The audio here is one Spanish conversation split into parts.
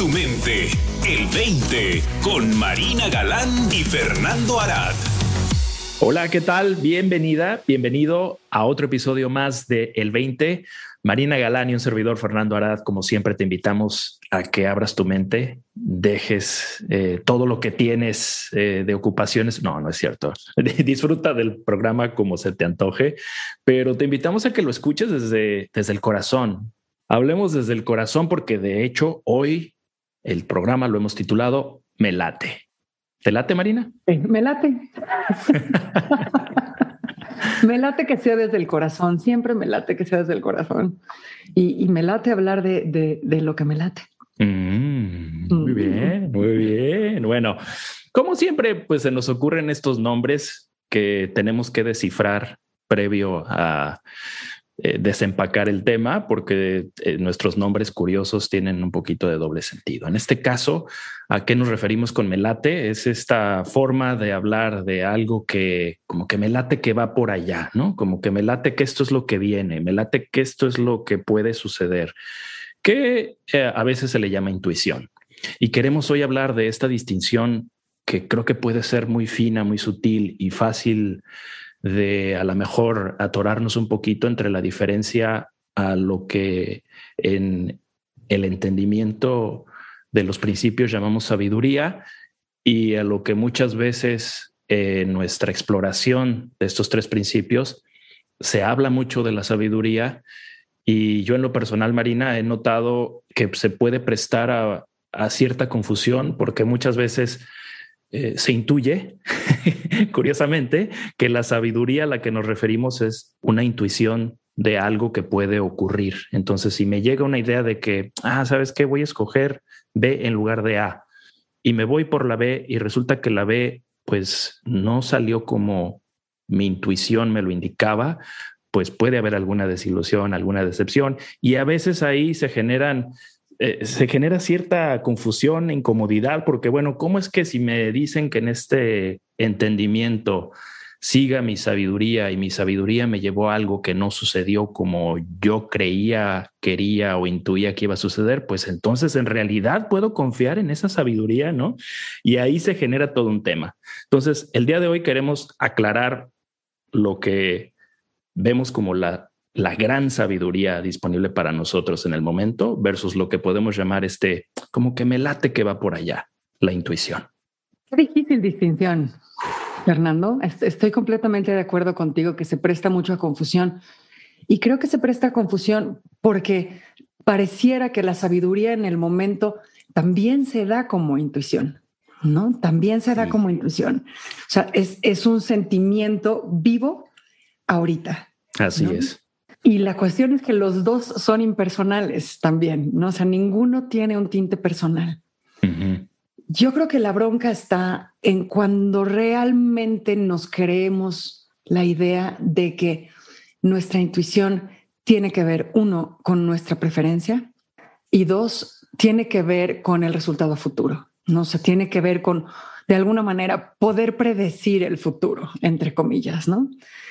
tu mente. El 20 con Marina Galán y Fernando Arad. Hola, ¿qué tal? Bienvenida, bienvenido a otro episodio más de El 20. Marina Galán y un servidor Fernando Arad, como siempre, te invitamos a que abras tu mente, dejes eh, todo lo que tienes eh, de ocupaciones. No, no es cierto. Disfruta del programa como se te antoje, pero te invitamos a que lo escuches desde, desde el corazón. Hablemos desde el corazón porque de hecho hoy el programa lo hemos titulado Me late. ¿Te late, Marina? me late. me late que sea desde el corazón, siempre me late que sea desde el corazón. Y, me late hablar de, lo que me late. Mm, muy mm. bien, muy bien. Bueno, como siempre, pues se nos ocurren estos nombres que tenemos que descifrar previo a eh, desempacar el tema porque eh, nuestros nombres curiosos tienen un poquito de doble sentido. En este caso, ¿a qué nos referimos con melate? Es esta forma de hablar de algo que como que me late que va por allá, ¿no? Como que me late que esto es lo que viene, me late que esto es lo que puede suceder, que eh, a veces se le llama intuición. Y queremos hoy hablar de esta distinción que creo que puede ser muy fina, muy sutil y fácil de a lo mejor atorarnos un poquito entre la diferencia a lo que en el entendimiento de los principios llamamos sabiduría y a lo que muchas veces en nuestra exploración de estos tres principios se habla mucho de la sabiduría. Y yo en lo personal, Marina, he notado que se puede prestar a, a cierta confusión porque muchas veces eh, se intuye, curiosamente, que la sabiduría a la que nos referimos es una intuición de algo que puede ocurrir. Entonces, si me llega una idea de que, ah, ¿sabes qué? Voy a escoger B en lugar de A y me voy por la B y resulta que la B pues no salió como mi intuición me lo indicaba, pues puede haber alguna desilusión, alguna decepción y a veces ahí se generan eh, se genera cierta confusión, incomodidad, porque bueno, ¿cómo es que si me dicen que en este entendimiento siga mi sabiduría y mi sabiduría me llevó a algo que no sucedió como yo creía, quería o intuía que iba a suceder, pues entonces en realidad puedo confiar en esa sabiduría, ¿no? Y ahí se genera todo un tema. Entonces, el día de hoy queremos aclarar lo que vemos como la la gran sabiduría disponible para nosotros en el momento versus lo que podemos llamar este, como que me late que va por allá, la intuición. Qué difícil distinción, Fernando. Estoy completamente de acuerdo contigo que se presta mucho a confusión. Y creo que se presta a confusión porque pareciera que la sabiduría en el momento también se da como intuición, ¿no? También se da como intuición. O sea, es, es un sentimiento vivo ahorita. Así es. Y la cuestión es que los dos son impersonales también, ¿no? O sea, ninguno tiene un tinte personal. Yo creo que la bronca está en cuando realmente nos creemos la idea de que nuestra intuición tiene que ver, uno, con nuestra preferencia y dos, tiene que ver con el resultado futuro, ¿no? O sea, tiene que ver con, de alguna manera, poder predecir el futuro, entre comillas, ¿no?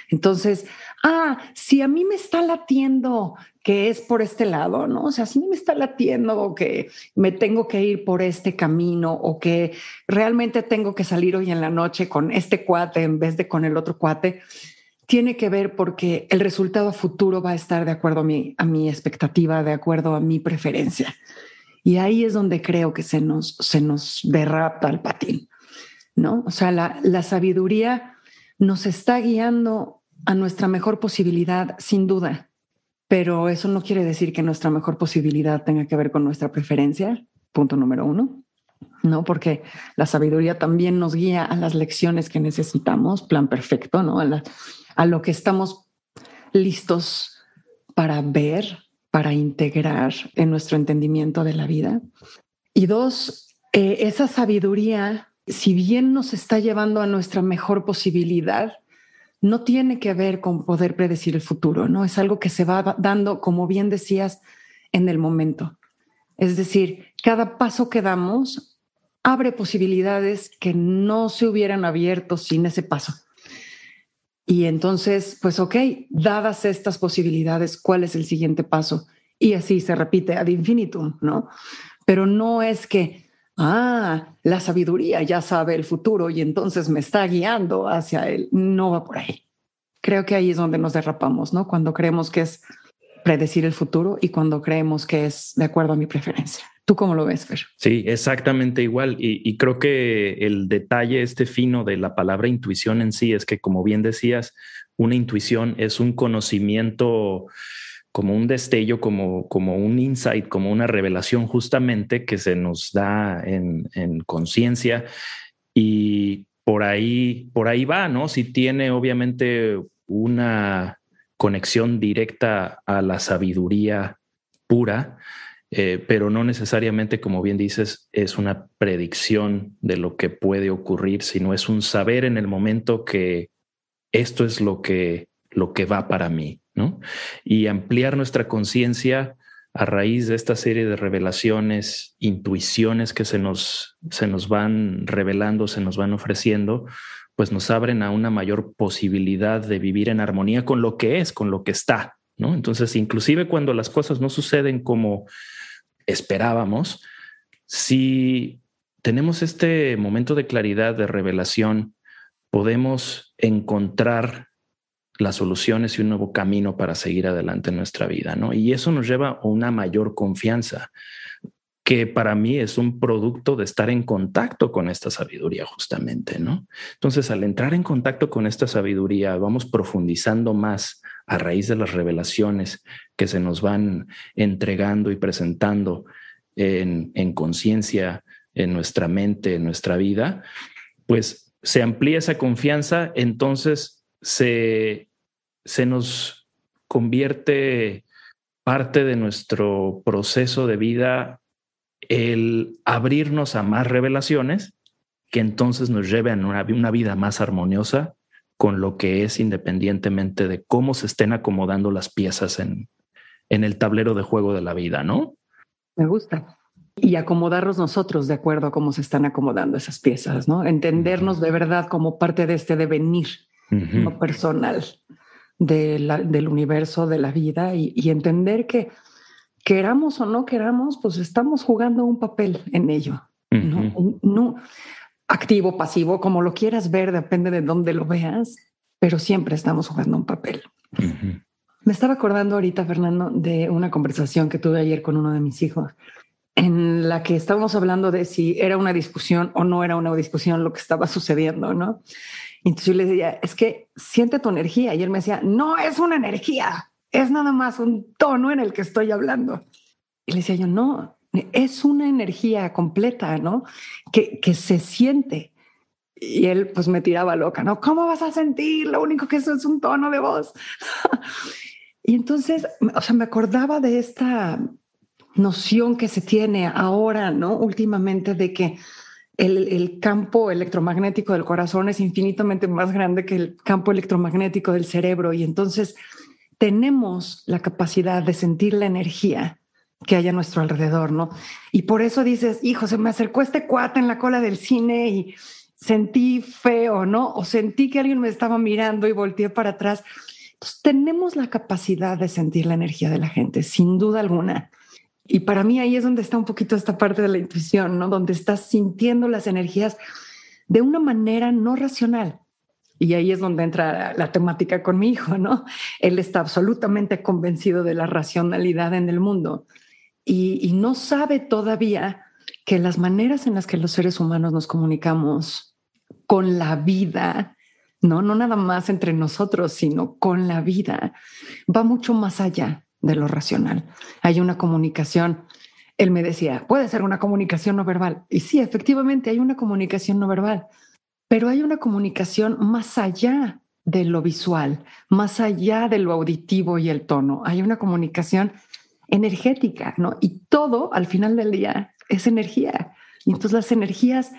Entonces, ah, si a mí me está latiendo que es por este lado, ¿no? O sea, si a mí me está latiendo que me tengo que ir por este camino o que realmente tengo que salir hoy en la noche con este cuate en vez de con el otro cuate, tiene que ver porque el resultado futuro va a estar de acuerdo a mi, a mi expectativa, de acuerdo a mi preferencia. Y ahí es donde creo que se nos, se nos derrapa el patín, ¿no? O sea, la, la sabiduría nos está guiando a nuestra mejor posibilidad, sin duda. Pero eso no quiere decir que nuestra mejor posibilidad tenga que ver con nuestra preferencia, punto número uno. ¿no? Porque la sabiduría también nos guía a las lecciones que necesitamos, plan perfecto, ¿no? A, lo que estamos listos para ver, para integrar en nuestro entendimiento de la vida. Y dos, eh, esa sabiduría, si bien nos está llevando a nuestra mejor posibilidad, no tiene que ver con poder predecir el futuro, ¿no? Es algo que se va dando, como bien decías, en el momento. Es decir, cada paso que damos abre posibilidades que no se hubieran abierto sin ese paso. Y entonces, pues ok, dadas estas posibilidades, ¿cuál es el siguiente paso? Y así se repite ad infinitum, ¿no? pero no es que, ah, la sabiduría ya sabe el futuro y entonces me está guiando hacia él. No va por ahí. Creo que ahí es donde nos derrapamos, ¿no? Cuando creemos que es predecir el futuro y cuando creemos que es de acuerdo a mi preferencia. ¿Tú cómo lo ves, Fer? Sí, exactamente igual. Y, creo que el detalle este fino de la palabra intuición en sí es que, como bien decías, una intuición es un conocimiento como un destello, como, como un insight, como una revelación justamente que se nos da en, en conciencia y por ahí, por ahí va, ¿no? Si tiene obviamente una conexión directa a la sabiduría pura, eh, pero no necesariamente, como bien dices, es una predicción de lo que puede ocurrir, sino es un saber en el momento que esto es lo que, lo que va para mí, ¿no? Y ampliar nuestra conciencia a raíz de esta serie de revelaciones, intuiciones que se nos, se nos van revelando, se nos van ofreciendo, pues nos abren a una mayor posibilidad de vivir en armonía con lo que es, con lo que está, ¿no? Entonces, inclusive cuando las cosas no suceden como esperábamos, si tenemos este momento de claridad, de revelación, podemos encontrar las soluciones y un nuevo camino para seguir adelante en nuestra vida, ¿no? Y eso nos lleva a una mayor confianza que para mí es un producto de estar en contacto con esta sabiduría justamente, ¿no? Entonces, al entrar en contacto con esta sabiduría, vamos profundizando más a raíz de las revelaciones que se nos van entregando y presentando en, en conciencia, en nuestra mente, en nuestra vida, pues se amplía esa confianza, entonces se, se nos convierte parte de nuestro proceso de vida el abrirnos a más revelaciones que entonces nos lleven a una, una vida más armoniosa con lo que es independientemente de cómo se estén acomodando las piezas en, en el tablero de juego de la vida, ¿no? Me gusta. Y acomodarnos nosotros de acuerdo a cómo se están acomodando esas piezas, ¿no? Entendernos de verdad como parte de este devenir no personal del universo, de la vida y entender que queramos o no queramos, pues estamos jugando un papel en ello. ¿no? activo, pasivo, como lo quieras ver, depende de dónde lo veas, pero siempre estamos jugando un papel. Me estaba acordando ahorita, Fernando, de una conversación que tuve ayer con uno de mis hijos, en la que estábamos hablando de si era una discusión o no era una discusión lo que estaba sucediendo, ¿no? Entonces yo le decía, es que siente tu energía. Y él me decía, no es una energía, es nada más un tono en el que estoy hablando. Y le decía yo, no, es una energía completa, ¿no? Que, que se siente. Y él pues me tiraba loca, ¿no? ¿Cómo vas a sentir? Lo único que eso es un tono de voz. y entonces, o sea, me acordaba de esta noción que se tiene ahora, ¿no? Últimamente de que el, campo electromagnético del corazón es infinitamente más grande que el campo electromagnético del cerebro y entonces tenemos la capacidad de sentir la energía que hay a nuestro alrededor, ¿no? Y por eso dices, hijo, se me acercó este cuate en la cola del cine y sentí feo, ¿no? O sentí que alguien me estaba mirando y volteé para atrás. Pues tenemos la capacidad de sentir la energía de la gente, sin duda alguna. Y para mí ahí es donde está un poquito esta parte de la intuición, ¿no? Donde estás sintiendo las energías de una manera no racional. Y ahí es donde entra la temática con mi hijo, ¿no? Él está absolutamente convencido de la racionalidad en el mundo y, no sabe todavía que las maneras en las que los seres humanos nos comunicamos con la vida, no, no nada más entre nosotros, sino con la vida, va mucho más allá de lo racional. Hay una comunicación. Él me decía, puede ser una comunicación no verbal. Y sí, efectivamente hay una comunicación no verbal pero hay una comunicación más allá de lo visual, más allá de lo auditivo y el tono. Hay una comunicación energética, ¿no? Y todo al final del día es energía. Y entonces las energías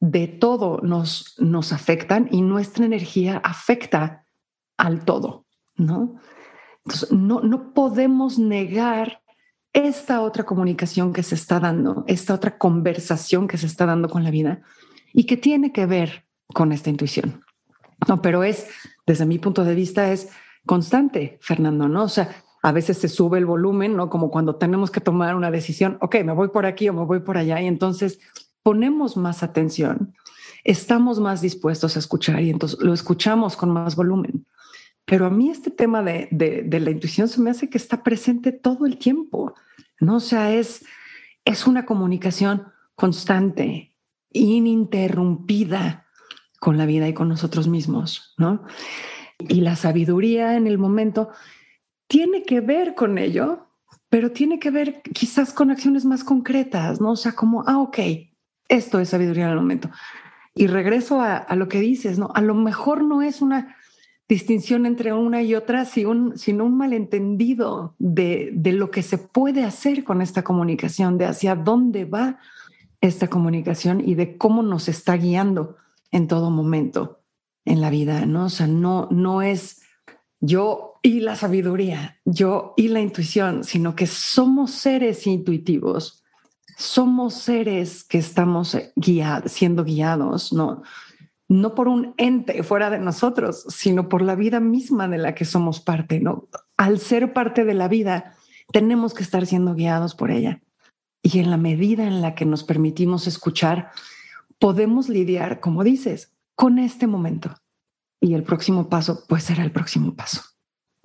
de todo nos, nos afectan y nuestra energía afecta al todo, ¿no? No, no podemos negar esta otra comunicación que se está dando, esta otra conversación que se está dando con la vida, y que tiene que ver con esta intuición. No, pero es, desde mi punto de vista, es constante, Fernando, ¿no? O sea, a veces se sube el volumen, ¿no? Como cuando tenemos que tomar una decisión, ok, me voy por aquí o me voy por allá, y entonces ponemos más atención, estamos más dispuestos a escuchar y entonces lo escuchamos con más volumen. Pero a mí este tema de, de, la intuición se me hace que está presente todo el tiempo, ¿no? Sea, es, es una comunicación constante, ininterrumpida con la vida y con nosotros mismos, ¿no? Y la sabiduría en el momento tiene que ver con ello, pero tiene que ver quizás con acciones más concretas, ¿no? O sea, como, ah, ok, esto es sabiduría en el momento. Y regreso a, lo que dices, ¿no? A lo mejor no es una distinción entre una y otra, sino un, malentendido de, de lo que se puede hacer con esta comunicación, de hacia dónde va esta comunicación y de cómo nos está guiando en todo momento en la vida, ¿no? O sea, no, no es yo y la sabiduría, yo y la intuición, sino que somos seres intuitivos, somos seres que estamos guiados, siendo guiados, ¿no? No por un ente fuera de nosotros, sino por la vida misma de la que somos parte, ¿no? Al ser parte de la vida, tenemos que estar siendo guiados por ella. Y en la medida en la que nos permitimos escuchar, podemos lidiar, como dices, con este momento. Y el próximo paso, pues será el próximo paso.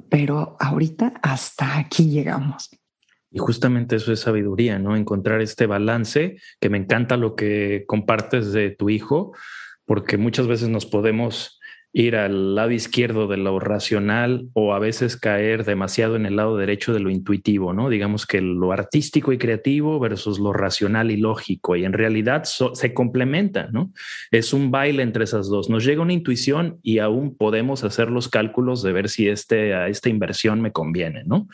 Pero ahorita hasta aquí llegamos. Y justamente eso es sabiduría, ¿no? Encontrar este balance, que me encanta lo que compartes de tu hijo, porque muchas veces nos podemos ir al lado izquierdo de lo racional o a veces caer demasiado en el lado derecho de lo intuitivo, ¿no? Digamos que lo artístico y creativo versus lo racional y lógico, y en realidad se complementan, ¿no? Es un baile entre esas dos. Nos llega una intuición y aún podemos hacer los cálculos de ver si este, a esta inversión me conviene, ¿no?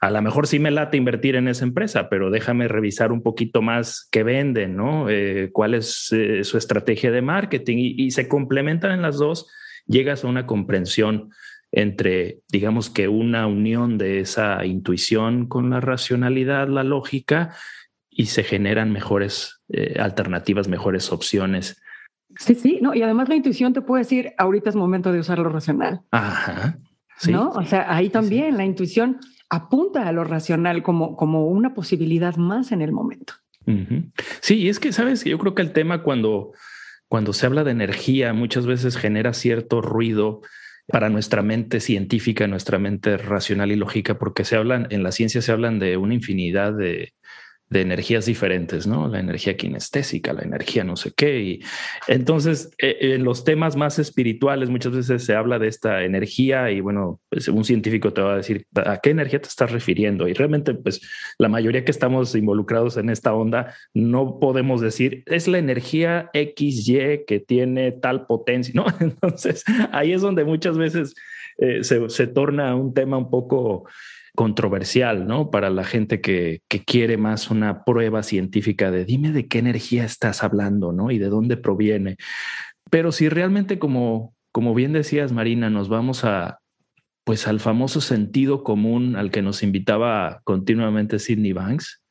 A lo mejor sí me late invertir en esa empresa, pero déjame revisar un poquito más qué venden, ¿no? Eh, cuál es eh, su estrategia de marketing y se complementan en las dos llegas a una comprensión entre, digamos que una unión de esa intuición con la racionalidad, la lógica, y se generan mejores eh, alternativas, mejores opciones. Sí, sí, no, y además la intuición te puede decir, ahorita es momento de usar lo racional. Ajá. ¿No? O sea, ahí también la intuición apunta a lo racional como, como una posibilidad más en el momento. Sí, y es que, sabes, yo creo que el tema cuando, cuando se habla de energía, muchas veces genera cierto ruido para nuestra mente científica, nuestra mente racional y lógica, porque se hablan, en la ciencia se hablan de una infinidad de, de energías diferentes, ¿no? La energía kinestésica, la energía no sé qué. Y entonces, eh, en los temas más espirituales, muchas veces se habla de esta energía y bueno, pues un científico te va a decir a qué energía te estás refiriendo. Y realmente, pues la mayoría que estamos involucrados en esta onda no podemos decir es la energía XY que tiene tal potencia, ¿no? Entonces, ahí es donde muchas veces eh, se, se torna un tema un poco controversial, ¿no? Para la gente que, quiere más una prueba científica de dime de qué energía estás hablando, ¿no? Y de dónde proviene. Pero si realmente, como, como bien decías, Marina, nos vamos a, pues al famoso sentido común al que nos invitaba continuamente Sidney Banks,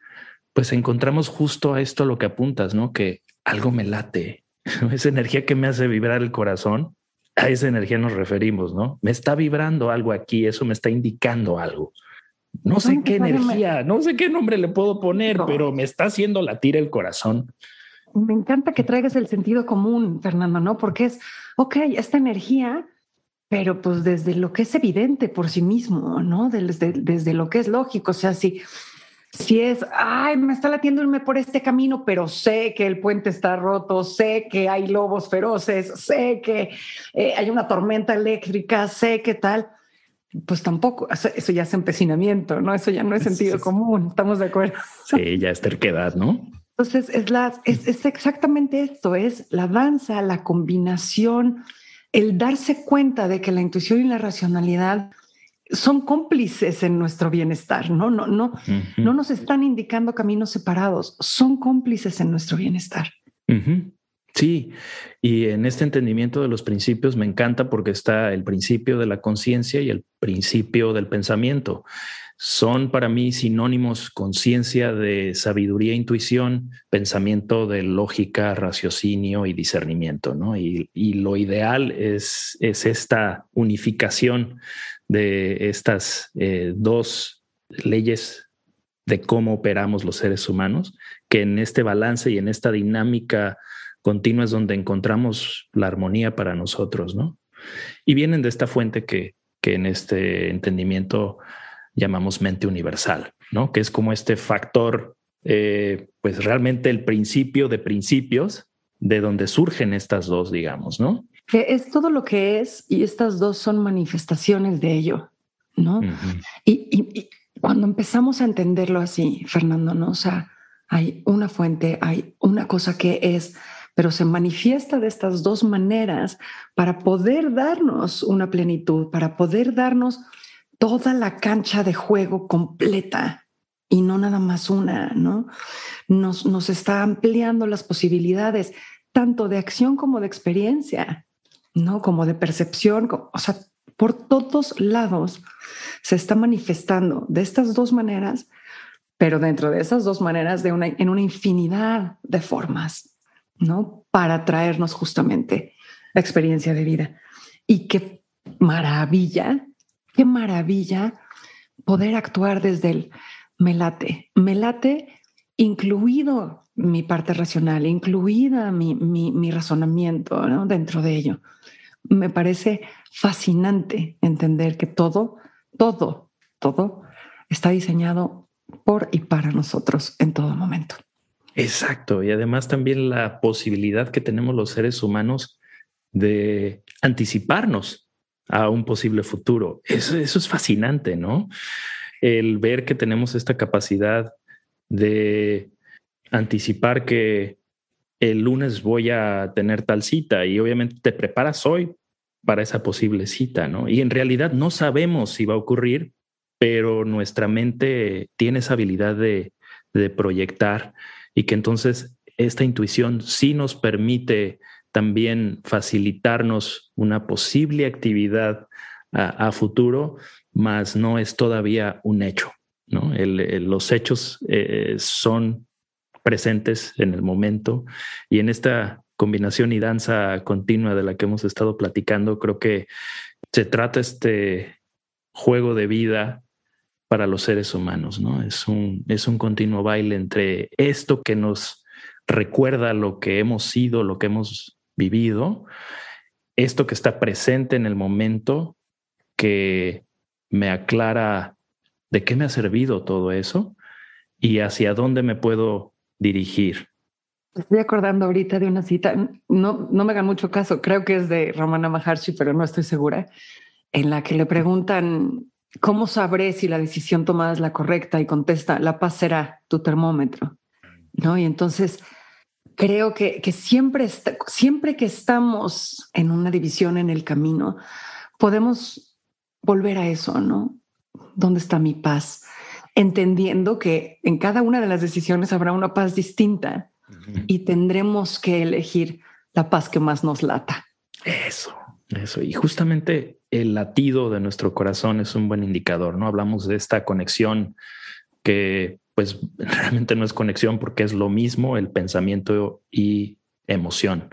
pues encontramos justo a esto a lo que apuntas, ¿no? Que algo me late, esa energía que me hace vibrar el corazón, a esa energía nos referimos, ¿no? Me está vibrando algo aquí, eso me está indicando algo. No sé qué energía, no sé qué nombre le puedo poner, pero me está haciendo latir el corazón. Me encanta que traigas el sentido común, Fernando, ¿no? Porque es, ok, esta energía, pero pues desde lo que es evidente por sí mismo, ¿no? Desde, desde lo que es lógico, o sea, si, si es, ay, me está latiendo irme por este camino, pero sé que el puente está roto, sé que hay lobos feroces, sé que eh, hay una tormenta eléctrica, sé que tal pues tampoco, eso ya es empecinamiento, ¿no? Eso ya no es sentido común, estamos de acuerdo. Sí, ya es terquedad, ¿no? Entonces, es, la, es, es exactamente esto, es la danza, la combinación, el darse cuenta de que la intuición y la racionalidad son cómplices en nuestro bienestar, ¿no? No, no, no nos están indicando caminos separados, son cómplices en nuestro bienestar. Sí, y en este entendimiento de los principios me encanta porque está el principio de la conciencia y el principio del pensamiento. Son para mí sinónimos conciencia de sabiduría, intuición, pensamiento de lógica, raciocinio y discernimiento, ¿no? Y, lo ideal es, es esta unificación de estas eh, dos leyes de cómo operamos los seres humanos, que en este balance y en esta dinámica continua es donde encontramos la armonía para nosotros, ¿no? Y vienen de esta fuente que, que en este entendimiento llamamos mente universal, ¿no? Que es como este factor, eh, pues realmente el principio de principios de donde surgen estas dos, digamos, ¿no? Que es todo lo que es y estas dos son manifestaciones de ello, ¿no? y, cuando empezamos a entenderlo así, Fernando, ¿no? O sea, hay una fuente, hay una cosa que es, pero se manifiesta de estas dos maneras para poder darnos una plenitud, para poder darnos toda la cancha de juego completa y no nada más una, ¿no? Nos, nos está ampliando las posibilidades, tanto de acción como de experiencia, ¿no? Como de percepción, o sea, por todos lados se está manifestando de estas dos maneras, pero dentro de esas dos maneras de una, en una infinidad de formas, ¿no? Para traernos justamente la experiencia de vida. Y qué maravilla, qué maravilla poder actuar desde el me late, me late incluido mi parte racional, incluida mi, mi, mi razonamiento ¿no? dentro de ello. Me parece fascinante entender que todo, todo, todo está diseñado por y para nosotros en todo momento. Exacto. Y además también la posibilidad que tenemos los seres humanos de anticiparnos a un posible futuro. Eso, es fascinante, ¿no? El ver que tenemos esta capacidad de anticipar que el lunes voy a tener tal cita y obviamente te preparas hoy para esa posible cita, ¿no? Y en realidad no sabemos si va a ocurrir, pero nuestra mente tiene esa habilidad de, proyectar y que entonces esta intuición sí nos permite también facilitarnos una posible actividad a, futuro, mas no es todavía un hecho. ¿no? los hechos eh, son presentes en el momento y en esta combinación y danza continua de la que hemos estado platicando, creo que se trata este juego de vida para los seres humanos, ¿no? Es un, es un continuo baile entre esto que nos recuerda lo que hemos sido, lo que hemos vivido, esto que está presente en el momento, que me aclara de qué me ha servido todo eso y hacia dónde me puedo dirigir. Estoy acordando ahorita de una cita, no, no me hagan mucho caso, creo que es de Ramana Maharshi, pero no estoy segura, en la que le preguntan, ¿cómo sabré si la decisión tomada es la correcta? Y contesta, la paz será tu termómetro. ¿No? Y entonces creo que, que siempre, siempre que estamos en una división en el camino, podemos volver a eso, ¿no? ¿Dónde está mi paz? Entendiendo que en cada una de las decisiones habrá una paz distinta y tendremos que elegir la paz que más nos lata. Eso, eso. Y justamente el latido de nuestro corazón es un buen indicador, ¿no? Hablamos de esta conexión que pues realmente no es conexión porque es lo mismo el pensamiento y emoción.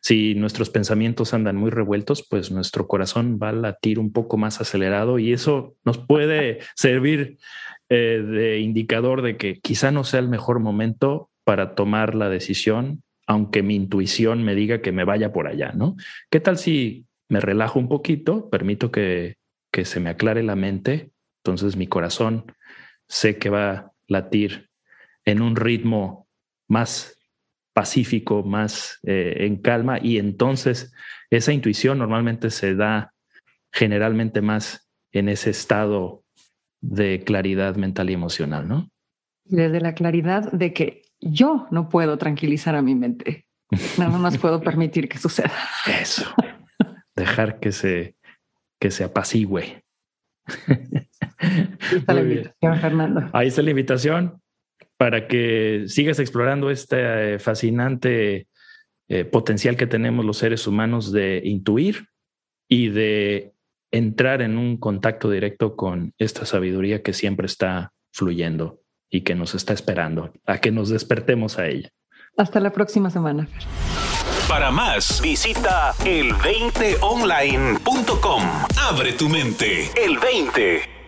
Si nuestros pensamientos andan muy revueltos, pues nuestro corazón va a latir un poco más acelerado y eso nos puede servir eh, de indicador de que quizá no sea el mejor momento para tomar la decisión, aunque mi intuición me diga que me vaya por allá, ¿no? ¿Qué tal si me relajo un poquito, permito que, que se me aclare la mente, entonces mi corazón sé que va a latir en un ritmo más pacífico, más eh, en calma, y entonces esa intuición normalmente se da generalmente más en ese estado de claridad mental y emocional, ¿no? Desde la claridad de que yo no puedo tranquilizar a mi mente. Nada más puedo permitir que suceda. Eso. Dejar que se, que se apacigüe. Ahí está la invitación, Fernando. Ahí está la invitación para que sigas explorando este eh, fascinante eh, potencial que tenemos los seres humanos de intuir y de entrar en un contacto directo con esta sabiduría que siempre está fluyendo y que nos está esperando a que nos despertemos a ella. Hasta la próxima semana. Para más, visita el20online.com. Abre tu mente. El 20.